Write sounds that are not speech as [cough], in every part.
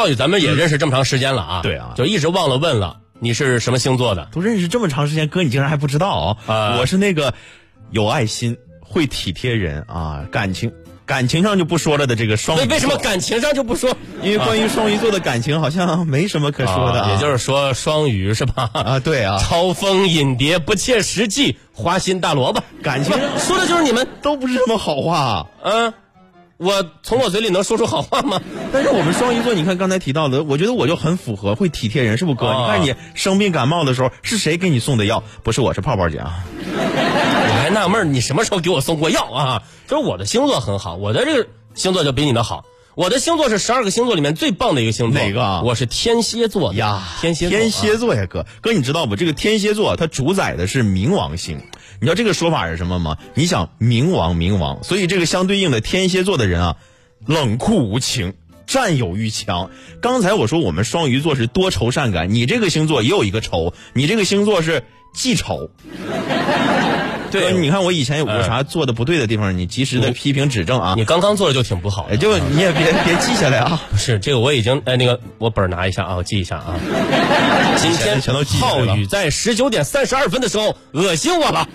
浩宇，咱们也认识这么长时间了啊，对啊就一直忘了问了，你是什么星座的？都认识这么长时间，哥你竟然还不知道啊我是那个有爱心、会体贴人啊，感情感情上就不说了的这个双鱼座。为为什么感情上就不说？因为关于双鱼座的感情好像没什么可说的、啊也就是说双鱼是吧？啊，对啊，超风引蝶，不切实际，花心大萝卜，感情说的就是你们。都不是什么好话。嗯，我从我嘴里能说出好话吗？但是我们双鱼座，你看刚才提到的，我觉得我就很符合，会体贴人，是不是哥？啊你看你生病感冒的时候，是谁给你送的药？不是我，是泡泡姐啊。我还纳闷你什么时候给我送过药啊？就是我的星座很好，我的这个星座就比你的好。我的星座是十二个星座里面最棒的一个星座。哪个啊我是天蝎座呀，天蝎天蝎座呀，哥，哥，你知道不？这个天蝎座它主宰的是冥王星，你知道这个说法是什么吗？你想冥王，冥王，所以这个相对应的天蝎座的人啊，冷酷无情。占有欲强。刚才我说我们双鱼座是多愁善感，你这个星座也有一个愁，你这个星座是记仇。对你看我以前有过啥做的不对的地方，你及时的批评指正啊。你刚刚做的就挺不好就你也别别记下来啊。不是这个，我已经哎，那个我本儿拿一下啊，我记一下啊。[laughs] 今天浩宇在十九点三十二分的时候恶心我了。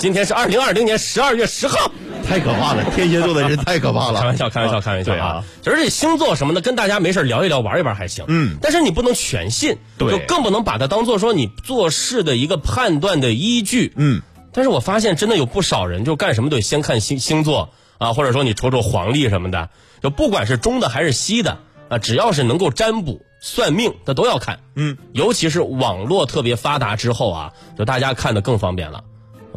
今天是二零二零年十二月十号。太可怕了，天蝎座的人太可怕了。开玩笑，开玩笑，开玩笑啊！就是这星座什么的，跟大家没事聊一聊、玩一玩还行。嗯但是你不能全信，对就更不能把它当做说你做事的一个判断的依据。嗯，但是我发现真的有不少人，就干什么都得先看星星座啊，或者说你瞅瞅黄历什么的，就不管是中的还是西的啊，只要是能够占卜、算命的都要看。嗯，尤其是网络特别发达之后啊，就大家看的更方便了。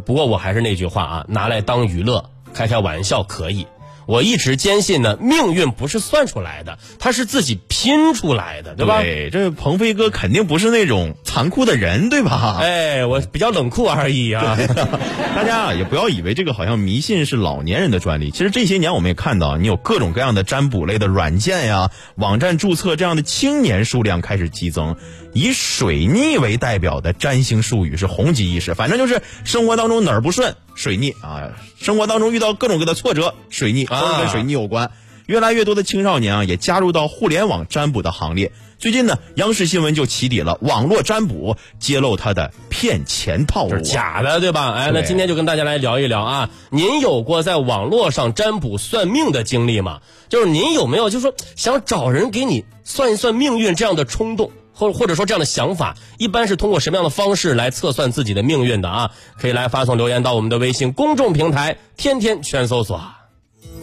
不过我还是那句话啊，拿来当娱乐、开开玩笑可以。我一直坚信呢，命运不是算出来的，它是自己拼出来的，对吧？对，这鹏飞哥肯定不是那种残酷的人，对吧？哎，我比较冷酷而已啊。[laughs] 大家啊也不要以为这个好像迷信是老年人的专利。其实这些年我们也看到，你有各种各样的占卜类的软件呀、网站注册这样的青年数量开始激增。以水逆为代表的占星术语是红极一时，反正就是生活当中哪儿不顺，水逆啊；生活当中遇到各种各样的挫折，水逆都是跟水逆有关。越来越多的青少年啊，也加入到互联网占卜的行列。最近呢，央视新闻就起底了网络占卜，揭露他的骗钱套路。假的，对吧？哎，那今天就跟大家来聊一聊啊，您有过在网络上占卜算命的经历吗？就是您有没有，就是说想找人给你算一算命运这样的冲动，或或者说这样的想法？一般是通过什么样的方式来测算自己的命运的啊？可以来发送留言到我们的微信公众平台“天天全搜索”。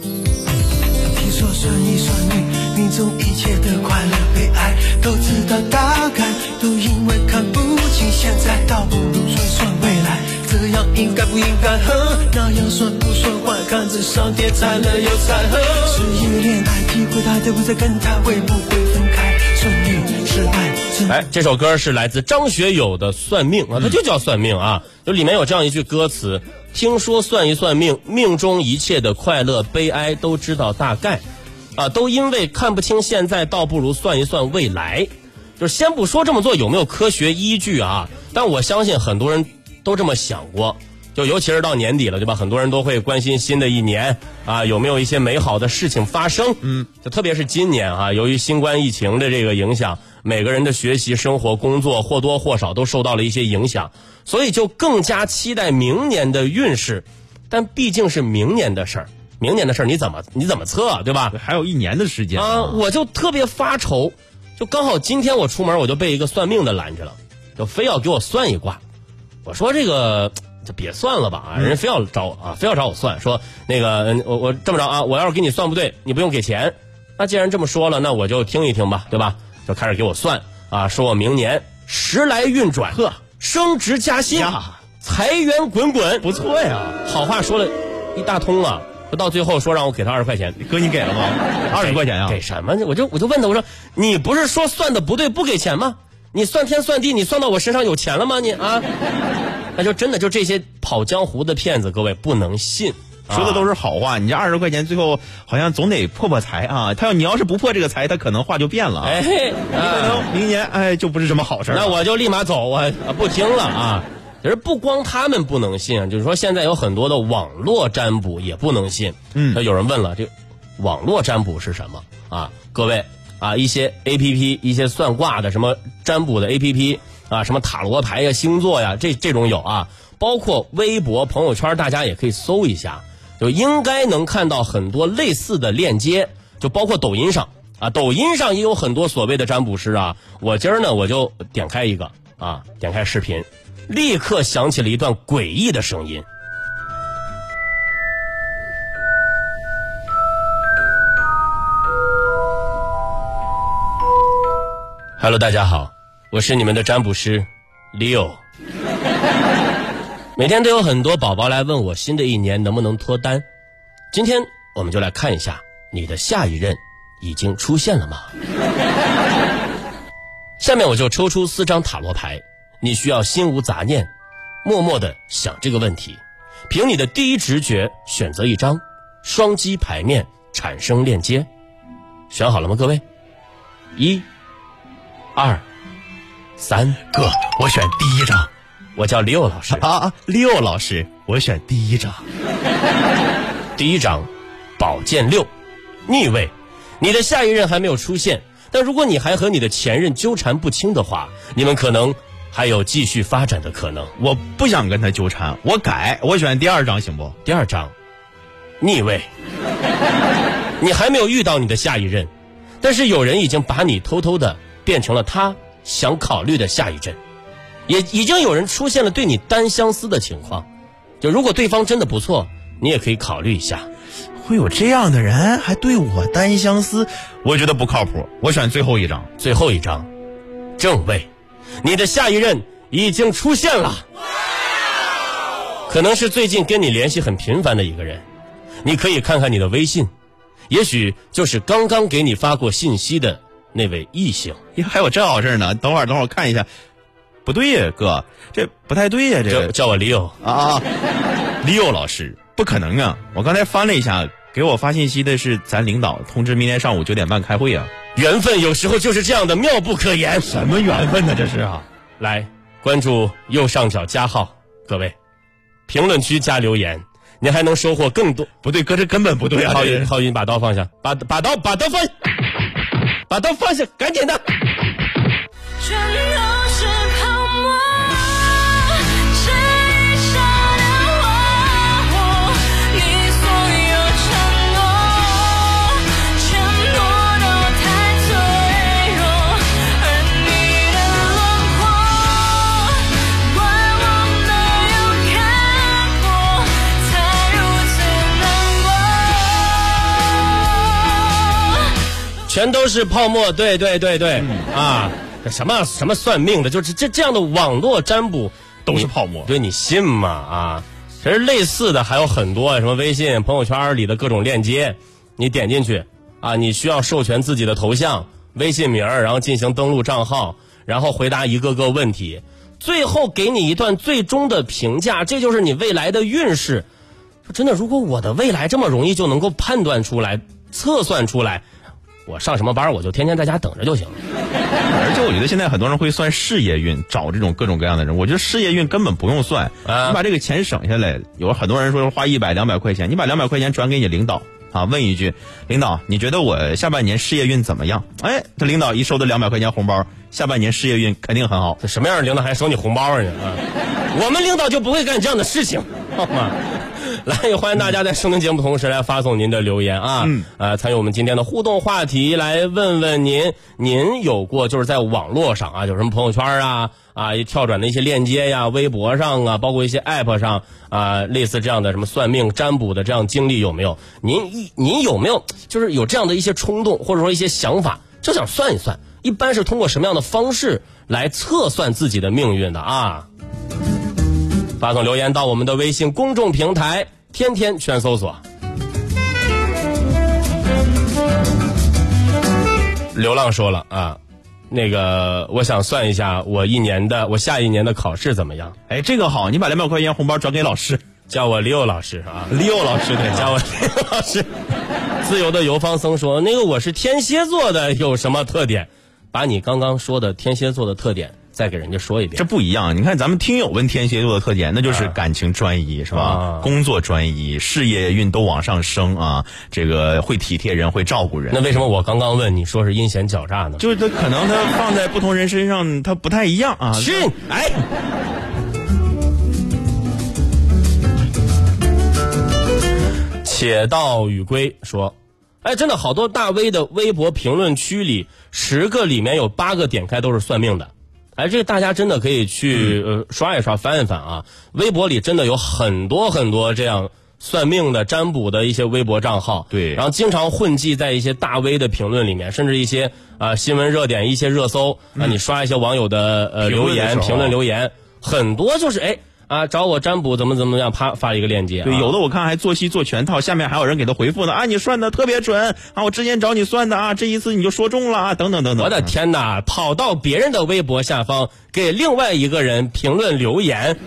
听说算一算命，命中一切的快乐悲哀都知道大概，都因为看不清现在，倒不如算算未来。这样应该不应该？呵，那样算不算坏？看着上天灿烂又残荷。是因为恋爱，体会他对不对，跟他会不会分开？顺利失败，哎，[laughs] 这首歌是来自张学友的《算命》啊，它就叫算命啊，就里面有这样一句歌词：听说算一算命，命中一切的快乐悲哀都知道大概，啊，都因为看不清现在，倒不如算一算未来。就是先不说这么做有没有科学依据啊，但我相信很多人都这么想过。就尤其是到年底了，对吧？很多人都会关心新的一年啊，有没有一些美好的事情发生？嗯，就特别是今年啊，由于新冠疫情的这个影响，每个人的学习、生活、工作或多或少都受到了一些影响，所以就更加期待明年的运势。但毕竟是明年的事儿，明年的事儿你怎么你怎么测，对吧？还有一年的时间啊，我就特别发愁，就刚好今天我出门我就被一个算命的拦着了，就非要给我算一卦。我说这个就别算了吧，啊，人非要找我啊，非要找我算，说那个嗯我我这么着啊，我要是给你算不对，你不用给钱。那既然这么说了，那我就听一听吧，对吧？就开始给我算啊，说我明年时来运转，呵，升职加薪呀，财源滚滚，不错呀。好话说了一大通啊。就到最后说让我给他二十块钱，哥，你给了吗？二十块钱啊、给什么呢？我就我就问他，我说你不是说算的不对不给钱吗？你算天算地，你算到我身上有钱了吗？你啊？[laughs] 那就真的就这些跑江湖的骗子，各位不能信。说的都是是好话，你这二十块钱最后好像总得破破财啊。他要你要是不破这个财，他可能话就变了啊。明年哎就不是什么好事。那我就立马走，我啊不听了啊。其实不光他们不能信，就是说现在有很多的网络占卜也不能信。嗯那有人问了，这网络占卜是什么啊？各位，啊，一些 A P P，一些算卦的什么占卜的 A P P 啊，什么塔罗牌呀、星座呀，这这种有啊，包括微博、朋友圈，大家也可以搜一下，就应该能看到很多类似的链接，就包括抖音上啊，抖音上也有很多所谓的占卜师啊。我今儿呢，我就点开一个啊，点开视频，立刻响起了一段诡异的声音。Hello，大家好，我是你们的占卜师 Leo。每天都有很多宝宝来问我新的一年能不能脱单，今天我们就来看一下你的下一任已经出现了吗？[laughs] 下面我就抽出四张塔罗牌，你需要心无杂念，默默的想这个问题，凭你的第一直觉选择一张，双击牌面产生链接。选好了吗，各位？一。二、三，哥，我选第一张我叫李友老师。啊 [laughs] 啊！六老师，我选第一张。[laughs] 第一张，宝剑六，逆位。你的下一任还没有出现，但如果你还和你的前任纠缠不清的话，你们可能还有继续发展的可能。我不想跟他纠缠，我改，我选第二张行不？第二张，逆位。[laughs] 你还没有遇到你的下一任，但是有人已经把你偷偷的变成了他想考虑的下一任，也已经有人出现了对你单相思的情况。就如果对方真的不错，你也可以考虑一下。会有这样的人还对我单相思，我觉得不靠谱。我选最后一张。最后一张，正位，你的下一任已经出现了，可能是最近跟你联系很频繁的一个人，你可以看看你的微信，也许就是刚刚给你发过信息的那位异性。呀，还有这好事呢！等会儿，等会儿我看一下。不对呀，哥，这不太对呀，这叫个叫我李友，啊啊！李友老师，不可能啊！我刚才翻了一下，给我发信息的是咱领导，通知明天上午九点半开会啊。缘分有时候就是这样的妙不可言。什么缘分呢？这是啊！来关注右上角加号，各位，评论区加留言，您还能收获更多。不对，哥，这根本不对啊！浩宇，浩宇，把刀放下，把把刀把刀放下，把刀放下，赶紧的。全都是泡沫，对对对对，啊，什么什么算命的，就是这这样的网络占卜都是泡沫。对你信吗？啊，其实类似的还有很多，什么微信朋友圈里的各种链接，你点进去啊，你需要授权自己的头像、微信名儿，然后进行登录账号，然后回答一个个问题，最后给你一段最终的评价，这就是你未来的运势。说真的，如果我的未来这么容易就能够判断出来、测算出来，我上什么班我就天天在家等着就行了。而且我觉得现在很多人会算事业运，找这种各种各样的人。我觉得事业运根本不用算，啊你把这个钱省下来。有很多人说花一百两百块钱，你把两百块钱转给你领导啊，问一句，领导，你觉得我下半年事业运怎么样？哎，这领导一收到两百块钱红包，下半年事业运肯定很好。这什么样的领导还收你红包啊啊？我们领导就不会干这样的事情，好 [laughs] 吗？[laughs] 来，也欢迎大家在收听节目同时来发送您的留言啊，嗯呃，参与我们今天的互动话题，来问问您，您有过就是在网络上啊，有什么朋友圈啊啊跳转的一些链接呀，微博上啊，包括一些 app 上啊，类似这样的什么算命占卜的这样经历有没有？您一您有没有就是有这样的一些冲动或者说一些想法，就想算一算？一般是通过什么样的方式来测算自己的命运的啊？发送留言到我们的微信公众平台“天天全搜索”。流浪说了啊，那个我想算一下我一年的我下一年的考试怎么样？哎，这个好，你把两百块钱红包转给老师，叫我 Leo 老师啊，李友老师对，叫我 [laughs] Leo 老师。自由的游方僧说：“那个我是天蝎座的，有什么特点？把你刚刚说的天蝎座的特点再再给人家说一遍这。不一样，你看咱们听友问天蝎座的特点，那就是感情专一，是吧？啊工作专一，事业运都往上升啊，这个会体贴人，会照顾人。那为什么我刚刚问你说是阴险狡诈呢？就是他可能他放在不同人身上，他不太一样啊。去，哎。且道与归说，哎，真的好多大 V 的微博评论区里，十个里面有八个点开都是算命的。哎，这个大家真的可以去、呃刷一刷、翻一翻啊！微博里真的有很多很多这样算命的、占卜的一些微博账号，对。然后经常混迹在一些大 V 的评论里面，甚至一些啊、新闻热点、一些热搜。啊，你刷一些网友的呃留言、评论留言，很多就是哎啊找我占卜怎么怎么样，啪发一个链接、啊，对，有的我看还做戏做全套，下面还有人给他回复呢啊，你算的特别准啊，我之前找你算的啊，这一次你就说中了啊，等等等等。我的天哪！跑到别人的微博下方给另外一个人评论留言，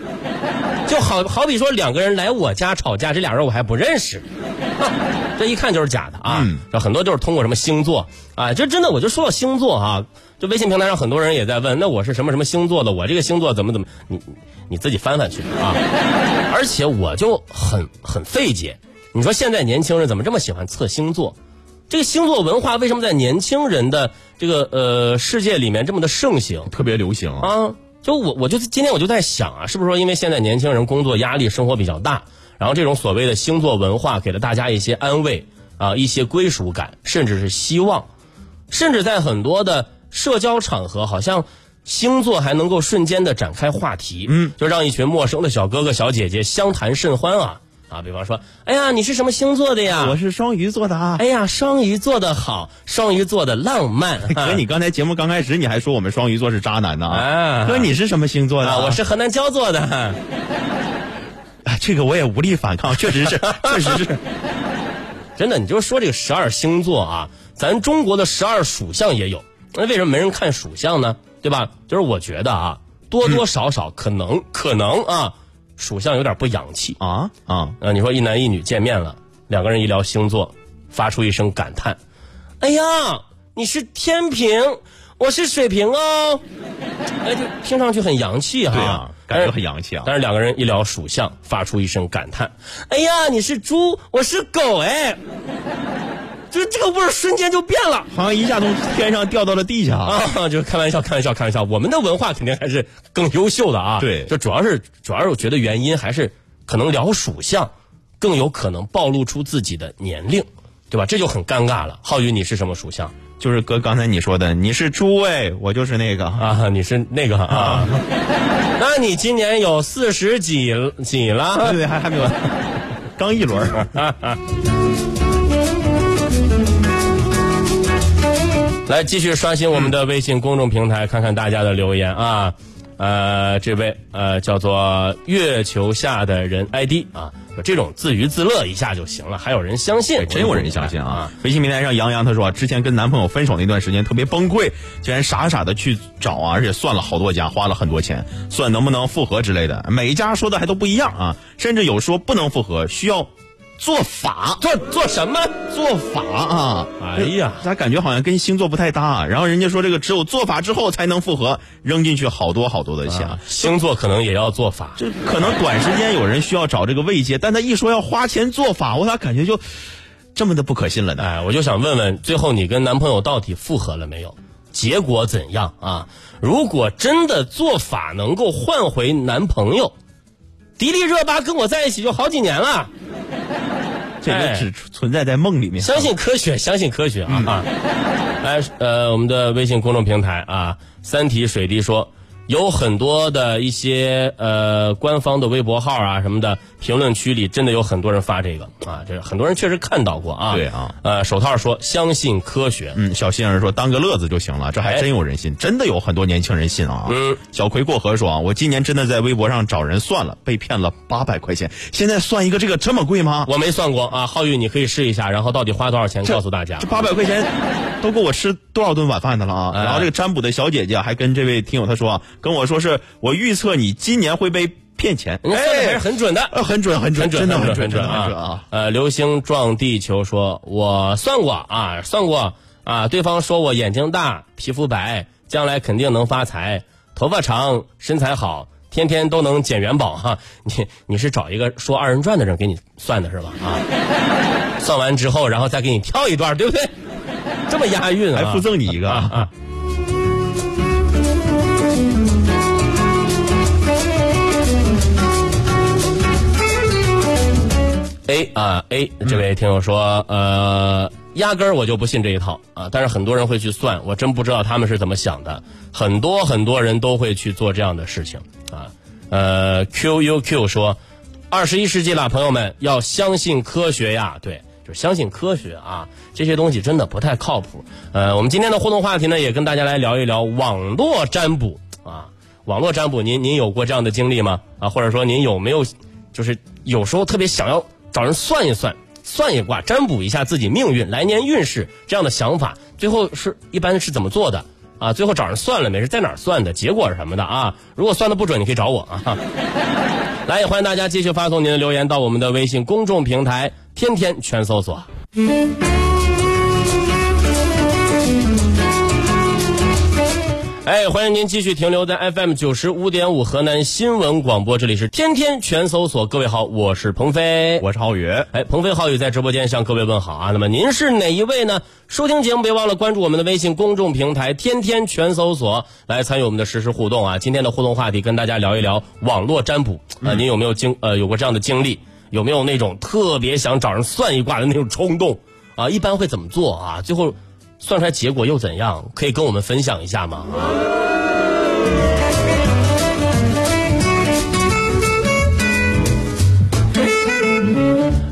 就好好比说两个人来我家吵架，这俩人我还不认识，哼这一看就是假的啊！这很多就是通过什么星座啊，这真的我就说到星座啊，这微信平台上很多人也在问，那我是什么什么星座的？我这个星座怎么怎么？你你你自己翻翻去啊！[laughs] 而且我就很很费解，你说现在年轻人怎么这么喜欢测星座？这个星座文化为什么在年轻人的这个呃世界里面这么的盛行特别流行啊，啊？就我我就今天我就在想啊，是不是说因为现在年轻人工作压力、生活比较大，然后这种所谓的星座文化给了大家一些安慰啊、一些归属感，甚至是希望，甚至在很多的社交场合，好像星座还能够瞬间的展开话题，嗯，就让一群陌生的小哥哥小姐姐相谈甚欢啊啊！比方说，哎呀，你是什么星座的呀？我是双鱼座的啊。哎呀，双鱼座的好，双鱼座的浪漫。[laughs] 哥，你刚才节目刚开始你还说我们双鱼座是渣男呢啊哥，你是什么星座的啊，我是河南焦作的。啊 [laughs] 这个我也无力反抗，确实是，[laughs] 确实是。真的，你就说这个十二星座啊，咱中国的十二属相也有，那为什么没人看属相呢？对吧？就是我觉得啊，多多少少可能、可能啊，属相有点不洋气啊啊！啊。你说一男一女见面了，两个人一聊星座，发出一声感叹：“哎呀，你是天平，我是水瓶哦。”哎，就听上去很洋气哈、啊，感觉很洋气啊。但是两个人一聊属相，发出一声感叹：“哎呀，你是猪，我是狗，哎，就这个味儿瞬间就变了好像一下从天上掉到了地下啊！啊！[laughs] 就开玩笑，开玩笑，开玩笑。我们的文化肯定还是更优秀的啊。对就主要是主要是我觉得原因还是可能聊属相，更有可能暴露出自己的年龄，对吧？这就很尴尬了。浩宇，你是什么属相就是哥刚才你说的，你是猪哎，我就是那个。啊？你是那个啊？[laughs] 那你今年有四十几几了？对对，还还没有，刚一轮 [laughs] 来继续刷新我们的微信公众平台，看看大家的留言啊。呃，这位呃叫做月球下的人 ID 啊，这种自娱自乐一下就行了，还有人相信，真有人相信啊！微信平台上杨洋他说，之前跟男朋友分手那段时间特别崩溃，竟然傻傻的去找啊，而且算了好多家，花了很多钱，算能不能复合之类的，每一家说的还都不一样啊，甚至有说不能复合，需要做法。做做什么？做法啊！哎呀咋感觉好像跟星座不太搭、啊？然后人家说这个只有做法之后才能复合，扔进去好多好多的钱。啊星座可能也要做法。这可能短时间有人需要找这个慰藉，但他一说要花钱做法，我咋感觉就这么的不可信了呢？哎，我就想问问，最后你跟男朋友到底复合了没有？结果怎样啊？如果真的做法能够换回男朋友，迪丽热巴跟我在一起就好几年了。这个只存在在梦里面。相信科学，相信科学啊！啊，来，呃，我们的微信公众平台啊，三体水滴说。有很多的一些呃官方的微博号啊什么的评论区里，真的有很多人发这个啊，这很多人确实看到过啊。对啊，呃，手套说相信科学，嗯，小杏儿说当个乐子就行了，这还真有人信，真的有很多年轻人信啊。嗯，小葵过河说啊，我今年真的在微博上找人算了，被骗了八百块钱，现在算一个这个这么贵吗？我没算过啊，浩宇你可以试一下，然后到底花多少钱告诉大家这。八百块钱都够我吃多少顿晚饭的了啊！哎然后这个占卜的小姐姐还跟这位听友她说啊，跟我说是我预测你今年会被骗钱，人家算的还是很准的。呃很准很准，真的很准，很准，真的很准啊啊！！呃，流星撞地球说，我算过啊，算过啊，对方说我眼睛大，皮肤白，将来肯定能发财。头发长，身材好，天天都能捡元宝哈。[laughs] 你你是找一个说二人转的人给你算的是吧？啊，[laughs] 算完之后，然后再给你跳一段，对不对？这么押韵啊！还附赠你一个啊啊！A 啊 A，这位听友说，呃，压根儿我就不信这一套啊，但是很多人会去算，我真不知道他们是怎么想的。很多很多人都会去做这样的事情啊。呃，QUQ 说，二十一世纪了，朋友们要相信科学呀，对，就相信科学啊，这些东西真的不太靠谱。呃，我们今天的互动话题呢，也跟大家来聊一聊网络占卜啊。网络占卜，您您有过这样的经历吗？啊，或者说您有没有，就是有时候特别想要找人算一算、算一卦、占卜一下自己命运、来年运势这样的想法，最后是一般是怎么做的？啊，最后找人算了没？是在哪儿算的？结果是什么的啊？如果算的不准，你可以找我啊。[laughs] 来，也欢迎大家继续发送您的留言到我们的微信公众平台，天天全搜索。哎，欢迎您继续停留在 FM 九十五点五河南新闻广播，这里是天天全搜索。各位好，我是鹏飞，我是浩宇。哎，鹏飞浩宇在直播间向各位问好啊。那么您是哪一位呢？收听节目别忘了关注我们的微信公众平台“天天全搜索”，来参与我们的实时互动啊。今天的互动话题跟大家聊一聊网络占卜啊。您有没有经呃有过这样的经历？有没有那种特别想找人算一卦的那种冲动啊？一般会怎么做啊？最后算出来结果又怎样？可以跟我们分享一下吗？啊。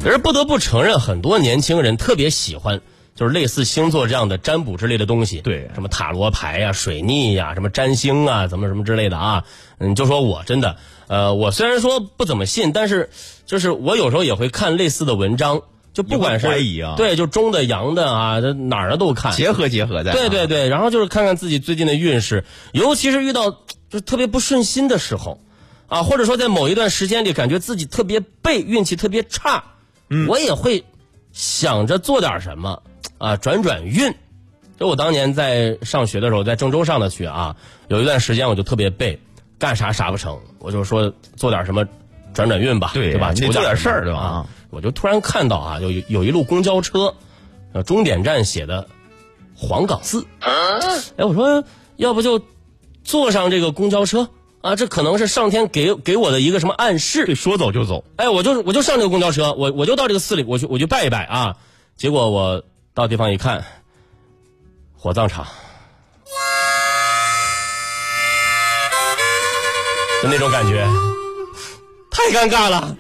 可是不得不承认，很多年轻人特别喜欢，就是类似星座这样的占卜之类的东西。对什么塔罗牌呀、水逆呀、什么占星啊、怎么什么之类的啊。嗯，就说我真的，呃，我虽然说不怎么信，但是就是我有时候也会看类似的文章，就不管是怀疑啊对，就中的阳的啊，这哪儿的都看。结合结合的。对对对，然后就是看看自己最近的运势，尤其是遇到就是特别不顺心的时候，啊，或者说在某一段时间里感觉自己特别背，运气特别差，嗯我也会想着做点什么啊，转转运。就我当年在上学的时候，在郑州上的学啊，有一段时间我就特别背，干啥啥不成，我就说做点什么转转运吧，对对吧？求你得做点事儿对吧啊，我就突然看到啊，有有一路公交车，呃，终点站写的黄冈寺。哎，我说要不就坐上这个公交车啊，这可能是上天给给我的一个什么暗示。对，说走就走。哎，我就我就上这个公交车，我我就到这个寺里，我去我去拜一拜啊。结果我到地方一看，火葬场，就那种感觉，太尴尬了。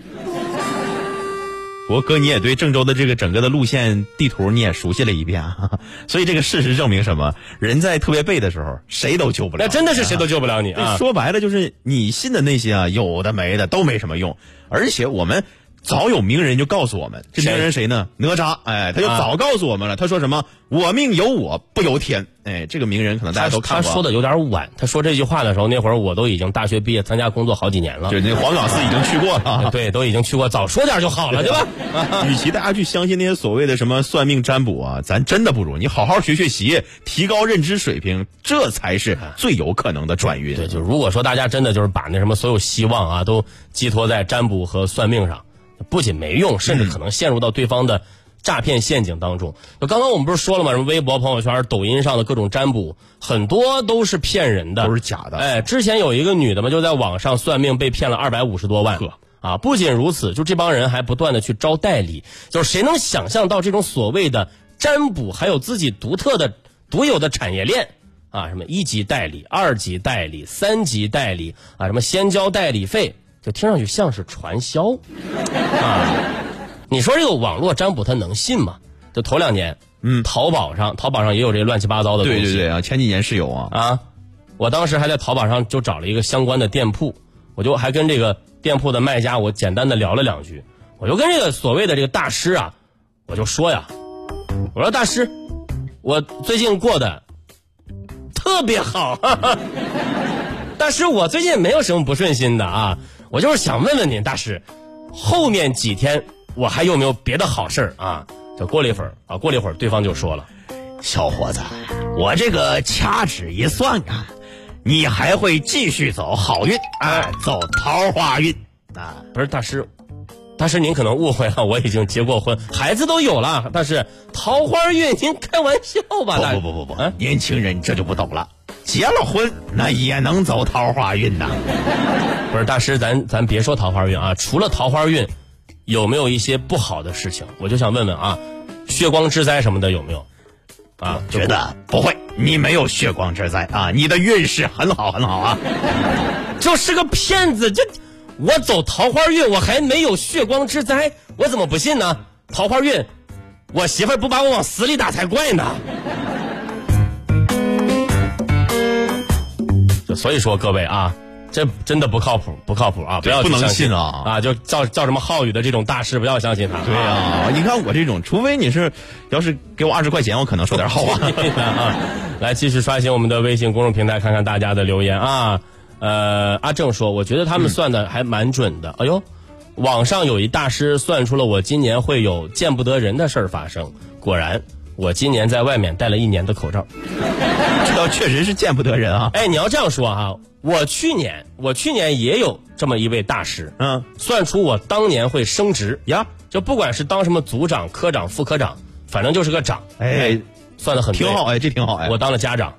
不过哥，你也对郑州的这个整个的路线地图你也熟悉了一遍啊，[laughs] 所以这个事实证明什么？人在特别背的时候，谁都救不了。那真的是谁都救不了你啊！说白了就是你信的那些啊，有的没的都没什么用，而且我们早有名人就告诉我们，这名人谁呢？哪吒，哎，他就啊早告诉我们了。他说什么？我命由我不由天。哎，这个名人可能大家都看过。他说的有点晚，他说这句话的时候，那会儿我都已经大学毕业，参加工作好几年了。对那黄岗寺已经去过了。[laughs] 对，都已经去过，早说点就好了，对吧？[laughs] 与其大家去相信那些所谓的什么算命占卜啊，咱真的不如你好好学学习，提高认知水平，这才是最有可能的转运。对，就如果说大家真的就是把那什么所有希望啊都寄托在占卜和算命上，不仅没用，甚至可能陷入到对方的诈骗陷阱当中。就刚刚我们不是说了吗？什么微博、朋友圈、抖音上的各种占卜，很多都是骗人的，都是假的哎，之前有一个女的嘛，就在网上算命被骗了二百五十多万。啊，不仅如此，就这帮人还不断的去招代理，就是谁能想象到这种所谓的占卜还有自己独特的、独有的产业链啊？什么一级代理、二级代理、三级代理啊？什么先交代理费，就听上去像是传销啊？你说这个网络占卜它能信吗？就头两年，嗯淘宝上淘宝上也有这些乱七八糟的东西，对对对啊，前几年是有啊。啊，我当时还在淘宝上就找了一个相关的店铺，我就还跟这个店铺的卖家我简单的聊了两句，我就跟这个所谓的这个大师啊，我就说呀，我说大师，我最近过得特别好，哈 [laughs] 哈大师，我最近没有什么不顺心的啊，我就是想问问您，大师，后面几天我还有没有别的好事儿啊？就过了一会儿啊，过了一会儿，对方就说了。小伙子，我这个掐指一算啊，你还会继续走好运，哎，走桃花运啊。不是大师，大师您可能误会了，我已经结过婚，孩子都有了。但是桃花运，您开玩笑吧？大不不不不不，啊年轻人这就不懂了，结了婚那也能走桃花运呐。不是大师，咱咱别说桃花运啊，除了桃花运，有没有一些不好的事情？我就想问问啊，血光之灾什么的有没有？啊，觉得不会，你没有血光之灾啊，你的运势很好很好啊。就是个骗子，这我走桃花运，我还没有血光之灾，我怎么不信呢？桃花运，我媳妇不把我往死里打才怪呢。所以说各位啊，这真的不靠谱，不靠谱啊！不要去不能相信信啊啊！就叫叫什么浩宇的这种大师，不要相信他。对啊，你看我这种，除非你是要是给我二十块钱，我可能说点好话。[laughs] 啊，来继续刷新我们的微信公众平台，看看大家的留言啊。呃，阿正说，我觉得他们算的还蛮准的。哎呦，网上有一大师算出了我今年会有见不得人的事儿发生，果然，我今年在外面戴了一年的口罩。[laughs] 这倒确实是见不得人啊。哎，你要这样说啊、我去年我去年也有这么一位大师，嗯，算出我当年会升职呀，就不管是当什么组长、科长、副科长，反正就是个长。哎，算的很对挺好，哎，这挺好哎。我当了家长。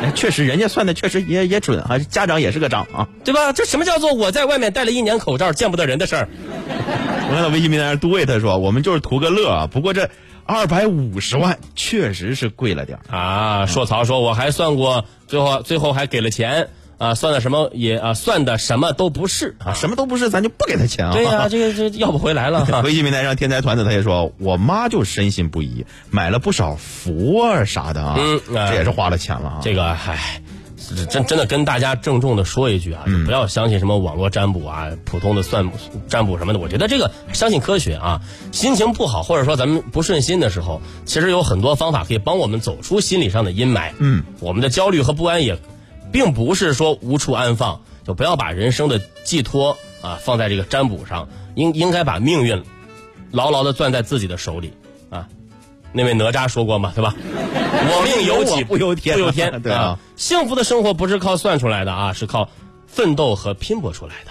哎确实，人家算的确实也也准啊，家长也是个长啊。对吧？这什么叫做我在外面戴了一年口罩见不得人的事儿？我看到微信平台上都为他说，我们就是图个乐啊。不过这二百五十万确实是贵了点儿啊！硕曹说我还算过，最后最后还给了钱啊，算的什么也啊，算的什么都不是啊。什么都不是，咱就不给他钱啊。对呀、这个这要不回来了。微信平台上天才团子他也说，我妈就深信不疑，买了不少符啊啥的啊，这也是花了钱了啊。这个唉，真真的跟大家郑重的说一句啊，就不要相信什么网络占卜啊、普通的算占卜什么的。我觉得这个相信科学啊。心情不好或者说咱们不顺心的时候，其实有很多方法可以帮我们走出心理上的阴霾。嗯，我们的焦虑和不安也，并不是说无处安放，就不要把人生的寄托啊放在这个占卜上，应应该把命运牢牢的攥在自己的手里啊。那位哪吒说过嘛，对吧？[laughs] 我命由己不由天不由天。对啊幸福的生活不是靠算出来的啊，是靠奋斗和拼搏出来的。